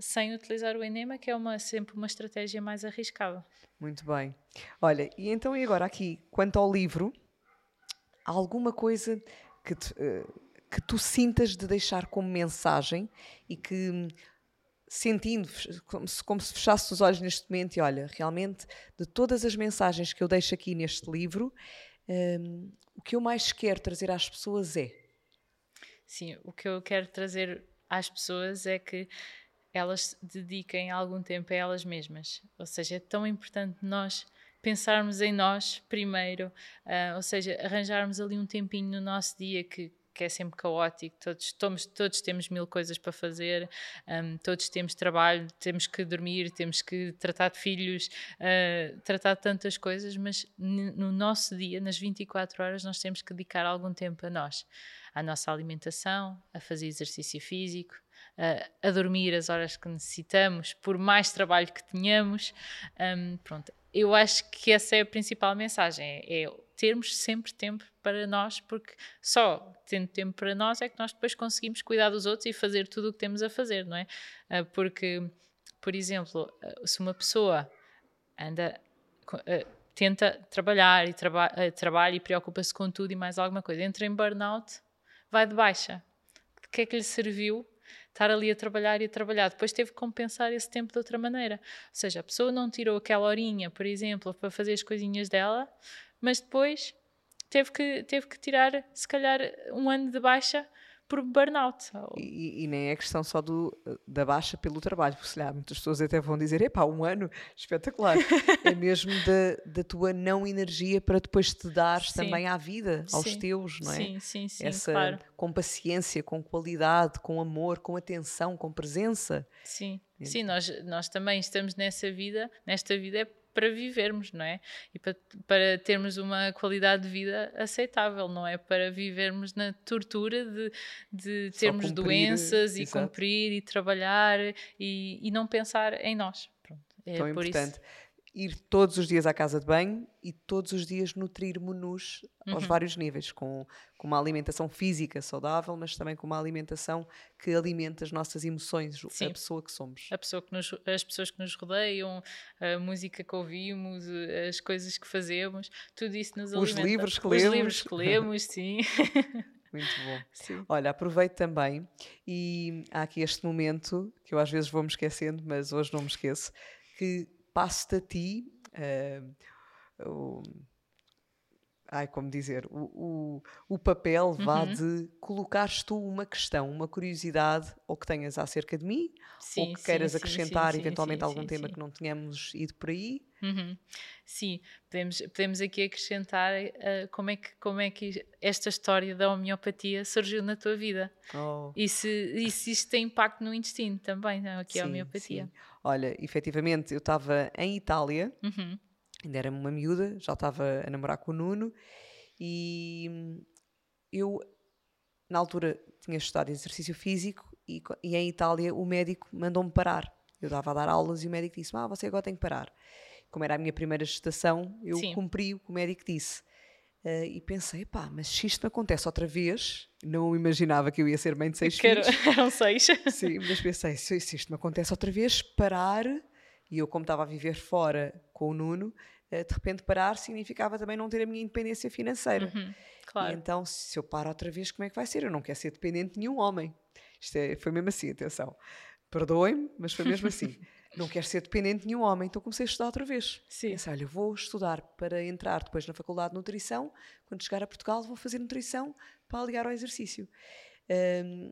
sem utilizar o enema, que é uma, sempre uma estratégia mais arriscada. Muito bem. Olha, e então e agora aqui, quanto ao livro, alguma coisa que, te, uh, que tu sintas de deixar como mensagem e que sentindo como se, como se fechasse os olhos neste momento e olha, realmente de todas as mensagens que eu deixo aqui neste livro, um, ehm, o que eu mais quero trazer às pessoas é Sim, o que eu quero trazer às pessoas é que elas dediquem algum tempo a elas mesmas. Ou seja, é tão importante nós pensarmos em nós primeiro, uh, ou seja, arranjarmos ali um tempinho no nosso dia que, que é sempre caótico, todos, todos, todos temos mil coisas para fazer, um, todos temos trabalho, temos que dormir, temos que tratar de filhos, uh, tratar de tantas coisas, mas no nosso dia, nas 24 horas, nós temos que dedicar algum tempo a nós, à nossa alimentação, a fazer exercício físico, a, dormir as horas que necessitamos, por mais trabalho que tenhamos. Um, pronto, eu acho que essa é a principal mensagem: é, é, termos sempre tempo para nós, porque só tendo tempo para nós é que nós depois conseguimos cuidar dos outros e fazer tudo o que temos a fazer, não é? Uh, porque por exemplo, uh, se uma pessoa anda, uh, tenta trabalhar e traba trabalha e preocupa-se com tudo e mais alguma coisa, entra em burnout, vai de baixa. O que é que lhe serviu estar ali a trabalhar e a trabalhar. Depois teve que compensar esse tempo de outra maneira. Ou seja, a pessoa não tirou aquela horinha, por exemplo, para fazer as coisinhas dela, mas depois teve que, teve que tirar, se calhar, um ano de baixa por burnout. E, e, nem é questão só do, da baixa pelo trabalho, porque se lá, muitas pessoas até vão dizer, epá, um ano, espetacular. [laughs] é mesmo da, da tua não energia para depois te dar também à vida, aos sim. teus, não é? Sim, sim, sim. Essa, claro. Com paciência, com qualidade, com amor, com atenção, com presença. Sim, sim, nós, nós também estamos nessa vida, nesta vida é para vivermos, não é? E para, para termos uma qualidade de vida aceitável, não é? Para vivermos na tortura de, de termos cumprir, doenças exato. e cumprir e trabalhar e, e não pensar em nós. Pronto, é Tão importante. Isso ir todos os dias à casa de banho e todos os dias nutrirmos-nos uhum. aos vários níveis, com, com uma alimentação física saudável, mas também com uma alimentação que alimenta as nossas emoções, Sim. a pessoa que somos. A pessoa que nos, as pessoas que nos rodeiam, a música que ouvimos, as coisas que fazemos, tudo isso nos Os alimenta. livros que Os lemos. Os livros que lemos, sim. [laughs] Muito bom. Sim. Olha, aproveito também e há aqui este momento que eu às vezes vou me esquecendo, mas hoje não me esqueço, que passo-te a ti uh, o, ai, como dizer, o, o, o papel vá uhum. de colocares tu uma questão, uma curiosidade, ou que tenhas acerca de mim, sim, ou que queiras sim, acrescentar sim, eventualmente algum tema que não tenhamos ido por aí. Uhum. Sim, podemos, podemos aqui acrescentar uh, como, é que, como é que esta história da homeopatia surgiu na tua vida oh. e, se, e se isto tem impacto no intestino também, não? aqui a homeopatia. Sim. Olha, efetivamente, eu estava em Itália, uhum. ainda era uma miúda, já estava a namorar com o Nuno, e eu, na altura, tinha estudado exercício físico e, e em Itália o médico mandou-me parar. Eu estava a dar aulas e o médico disse: Ah, você agora tem que parar. Como era a minha primeira gestação, eu Sim. cumpri o que o médico disse. Uh, e pensei, pá, mas se isto me acontece outra vez, não imaginava que eu ia ser mãe de seis que filhos. [laughs] Eram seis. Sim, mas pensei, se, se, isto me acontece outra vez, parar, e eu como estava a viver fora com o Nuno, uh, de repente parar significava também não ter a minha independência financeira. Uhum, claro. E então, se eu paro outra vez, como é que vai ser? Eu não quero ser dependente de nenhum homem. Isto é, foi mesmo assim, atenção. Perdoem-me, mas foi mesmo assim. [laughs] não quero ser dependente de nenhum homem, então comecei a estudar outra vez. Sim. Pensei, olha, vou estudar para entrar depois na Faculdade de Nutrição, quando chegar a Portugal vou fazer nutrição para aliar ao exercício. Um,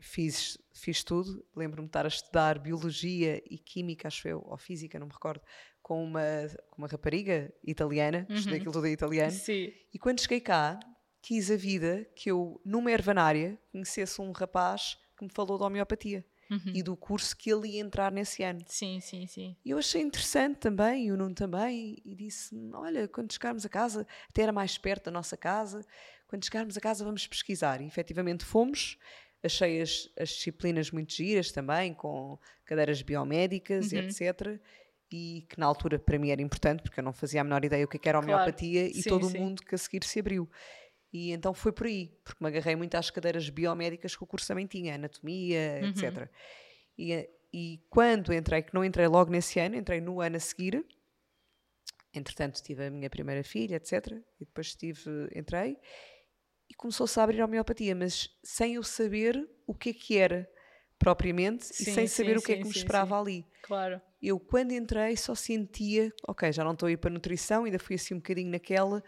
fiz, fiz tudo, lembro-me de estar a estudar Biologia e Química, acho eu, ou Física, não me recordo, com uma, com uma rapariga italiana, uhum. estudei aquilo tudo em italiano, Sim. e quando cheguei cá, quis a vida que eu, numa ervanária, conhecesse um rapaz que me falou de homeopatia uhum. e do curso que ele ia entrar nesse ano. Sim, sim, sim. E eu achei interessante também, e o Nuno também, e disse: Olha, quando chegarmos a casa, até era mais perto da nossa casa, quando chegarmos a casa vamos pesquisar. E efetivamente fomos. Achei as, as disciplinas muito giras também, com cadeiras biomédicas Uhum. e etc. E que na altura para mim era importante, porque eu não fazia a menor ideia o que é era homeopatia e Sim, todo o mundo que a seguir se abriu. E então foi por aí, porque me agarrei muito às cadeiras biomédicas que o curso também tinha, anatomia, Uhum. etc. E, e quando entrei, que não entrei logo nesse ano, entrei no ano a seguir, entretanto tive a minha primeira filha, etc. E depois tive, entrei, e começou-se a abrir a homeopatia, mas sem eu saber o que é que era propriamente e Sim, sem saber sim, o que é sim, que me sim, esperava sim. ali. Claro. Eu, quando entrei, só sentia, ok, já não estou a ir para a nutrição, ainda fui assim um bocadinho naquela,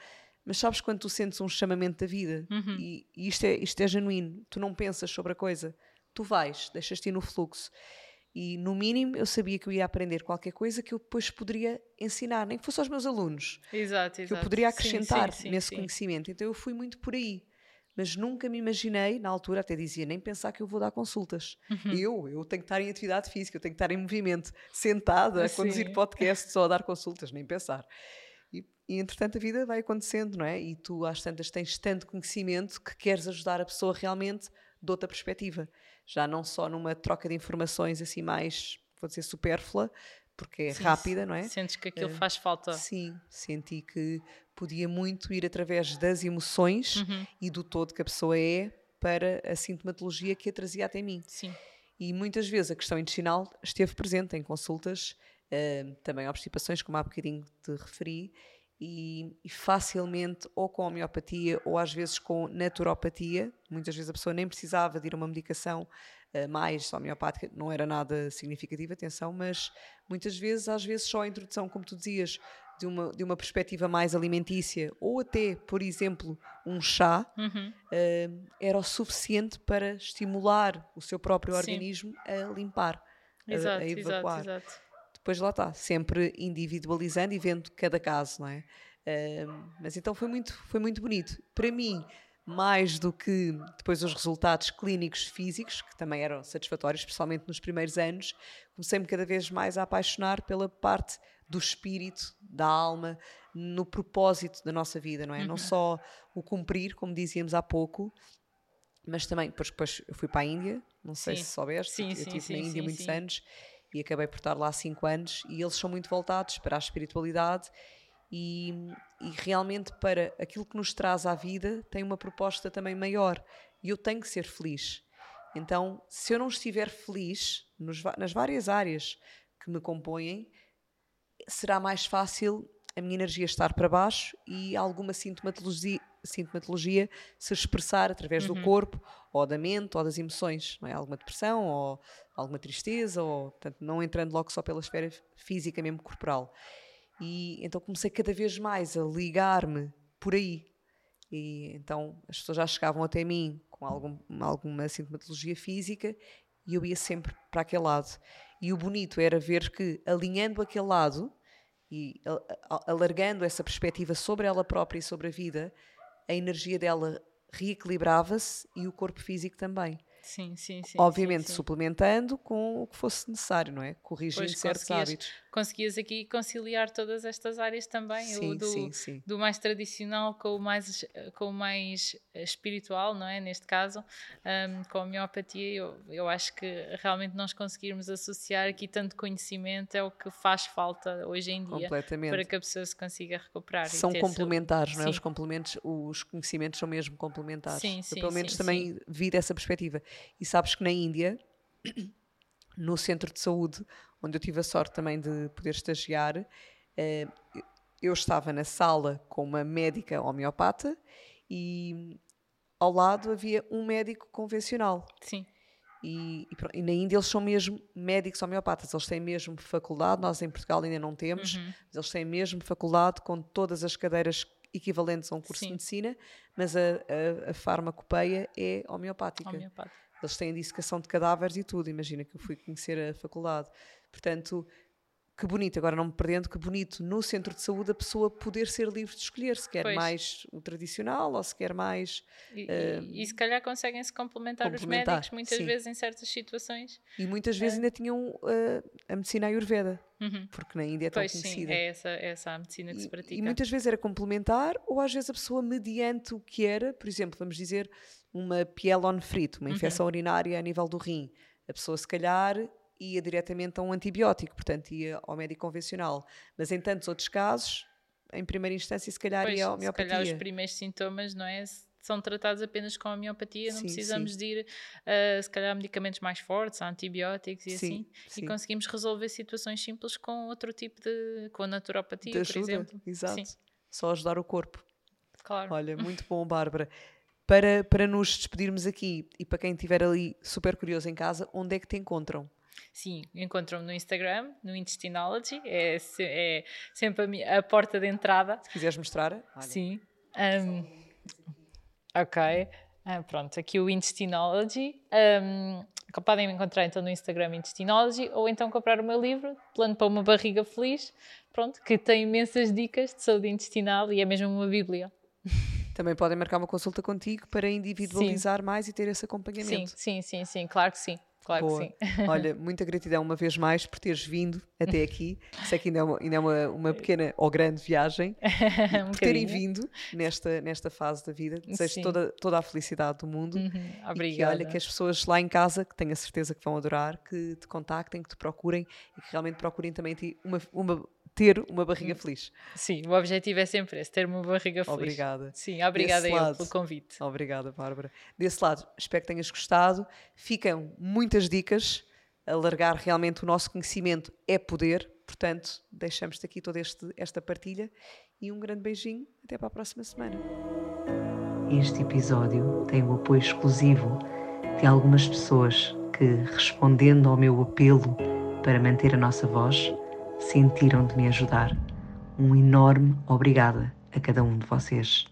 mas sabes quando tu sentes um chamamento da vida? Uhum. E, e isto, é, isto é genuíno, tu não pensas sobre a coisa, tu vais, deixas-te ir no fluxo. E no mínimo eu sabia que eu ia aprender qualquer coisa que eu depois poderia ensinar, nem que fosse aos meus alunos, Exato, que exato. eu poderia acrescentar sim, sim, nesse sim. conhecimento. Então eu fui muito por aí. Mas nunca me imaginei, na altura até dizia, nem pensar que eu vou dar consultas. Uhum. Eu, eu tenho que estar em atividade física, eu tenho que estar em movimento, sentada, a conduzir podcasts ou a dar consultas, nem pensar. E, e entretanto a vida vai acontecendo, não é? E tu às tantas tens tanto conhecimento que queres ajudar a pessoa realmente de outra perspectiva. Já não só numa troca de informações assim mais, vou dizer, supérflua, porque é Sim, rápida, não é? Sentes que aquilo Eh, faz falta. Sim, senti que podia muito ir através das emoções Uhum. e do todo que a pessoa é para a sintomatologia que a trazia até mim. Sim. E muitas vezes a questão intestinal esteve presente em consultas, uh, também obstipações, como há bocadinho te referi, e, e, facilmente, ou com homeopatia, ou às vezes com naturopatia, muitas vezes a pessoa nem precisava de ir a uma medicação uh, mais homeopática, não era nada significativa, atenção, mas muitas vezes, às vezes só a introdução, como tu dizias, de uma, de uma perspectiva mais alimentícia, ou até, por exemplo, um chá, uhum. uh, era o suficiente para estimular o seu próprio Sim. organismo a limpar, exato, a, a evacuar. Exato, exato. Depois lá está, sempre individualizando e vendo cada caso, não é? Uh, mas então foi muito, foi muito bonito. Para mim, mais do que depois os resultados clínicos físicos, que também eram satisfatórios, especialmente nos primeiros anos, comecei-me cada vez mais a apaixonar pela parte do espírito, da alma, no propósito da nossa vida, não é? Uhum. Não só o cumprir, como dizíamos há pouco, mas também, depois, depois eu fui para a Índia, não sei sim. se soubeste, sim, eu sim, estive na Índia muitos anos e acabei por estar lá há cinco anos e eles são muito voltados para a espiritualidade e, e, realmente para aquilo que nos traz à vida tem uma proposta também maior e eu tenho que ser feliz. Então, se eu não estiver feliz nos, nas várias áreas que me compõem, será mais fácil a minha energia estar para baixo e alguma sintomatologia, sintomatologia se expressar através uhum. do corpo, ou da mente, ou das emoções, não é? Alguma depressão, ou alguma tristeza, ou portanto, não entrando logo só pela esfera física mesmo corporal. E então comecei cada vez mais a ligar-me por aí. E então as pessoas já chegavam até mim com algum, alguma sintomatologia física e eu ia sempre para aquele lado. E o bonito era ver que, alinhando aquele lado e alargando essa perspectiva sobre ela própria e sobre a vida, a energia dela reequilibrava-se e o corpo físico também. Sim, sim, sim. Obviamente sim, sim. suplementando com o que fosse necessário, não é? Corrigindo pois, certos hábitos. Conseguias aqui conciliar todas estas áreas também, sim, do, sim, sim. do mais tradicional com o mais, com o mais espiritual, não é? Neste caso, um, com a homeopatia, eu, eu acho que realmente nós conseguirmos associar aqui tanto conhecimento é o que faz falta hoje em dia para que a pessoa se consiga recuperar. São complementares, não é? Os complementos, os conhecimentos são mesmo complementares. Sim, sim, eu, pelo menos também vi dessa perspectiva. E sabes que na Índia, no centro de saúde, onde eu tive a sorte também de poder estagiar, eh, eu estava na sala com uma médica homeopata e ao lado havia um médico convencional. Sim. E, e, e, na Índia eles são mesmo médicos homeopatas, eles têm mesmo faculdade, nós em Portugal ainda não temos, uhum. mas eles têm mesmo faculdade com todas as cadeiras equivalentes a um curso Sim. de medicina, mas a, a, a farmacopeia é homeopática. homeopática. Eles têm dissecação de cadáveres e tudo. Imagina que eu fui conhecer a faculdade. Portanto, que bonito, agora não me perdendo, que bonito no centro de saúde a pessoa poder ser livre de escolher se quer pois. mais o tradicional ou se quer mais. E, uh, e, e se calhar conseguem-se complementar, complementar, os médicos muitas sim. vezes em certas situações. E muitas vezes uh, ainda tinham uh, a medicina ayurveda, uhum. porque na Índia é tão pois conhecida. Sim, é essa, é essa a medicina que e, se pratica. E muitas vezes era complementar, ou às vezes a pessoa, mediante o que era, por exemplo, vamos dizer, uma pielon frito, uma uhum. infecção uhum. urinária a nível do rim. A pessoa, se calhar, ia diretamente a um antibiótico, portanto, ia ao médico convencional. Mas em tantos outros casos, em primeira instância, se calhar pois, ia à homeopatia. Se calhar os primeiros sintomas, não é? São tratados apenas com a homeopatia, sim, não precisamos sim. de ir, uh, se calhar, a medicamentos mais fortes, a antibióticos e sim, assim. E conseguimos resolver situações simples com outro tipo de. com a naturopatia, por exemplo. Exato. Só ajudar o corpo. Claro. Olha, muito bom, Bárbara para, para nos despedirmos aqui e para quem estiver ali super curioso em casa, onde é que te encontram? Sim, encontram-me no Instagram, no Intestinology, é, é sempre a, minha, a, porta de entrada. Se quiseres mostrar. Olha. Sim. Um, ok. Ah, pronto, aqui o Intestinology. Um, podem me encontrar então no Instagram Intestinology ou então comprar o meu livro, Plano para uma Barriga Feliz, pronto, que tem imensas dicas de saúde intestinal e é mesmo uma bíblia. [laughs] Também podem marcar uma consulta contigo para individualizar sim. mais e ter esse acompanhamento. Sim, sim, sim, sim, claro que sim. Claro Boa. que sim. [laughs] Olha, muita gratidão uma vez mais por teres vindo até [laughs] aqui. Sei que ainda é uma, ainda é uma, uma pequena ou grande viagem. [laughs] um por terem vindo nesta, nesta fase da vida. Desejo toda, toda a felicidade do mundo. Uhum. Obrigada. E que, olha, que as pessoas lá em casa, que tenho a certeza que vão adorar, que te contactem, que te procurem e que realmente procurem também uma, uma ter uma barriga feliz. Sim, o objetivo é sempre esse, ter uma barriga feliz. Obrigada. Sim, obrigada eu lado, pelo convite. Obrigada, Bárbara. Desse lado, espero que tenhas gostado. Ficam muitas dicas. Alargar realmente o nosso conhecimento é poder. Portanto, deixamos-te aqui toda este, esta partilha e um grande beijinho. Até para a próxima semana. Este episódio tem o apoio exclusivo de algumas pessoas que, respondendo ao meu apelo para manter a nossa voz, sentiram de me ajudar. Um enorme obrigada a cada um de vocês.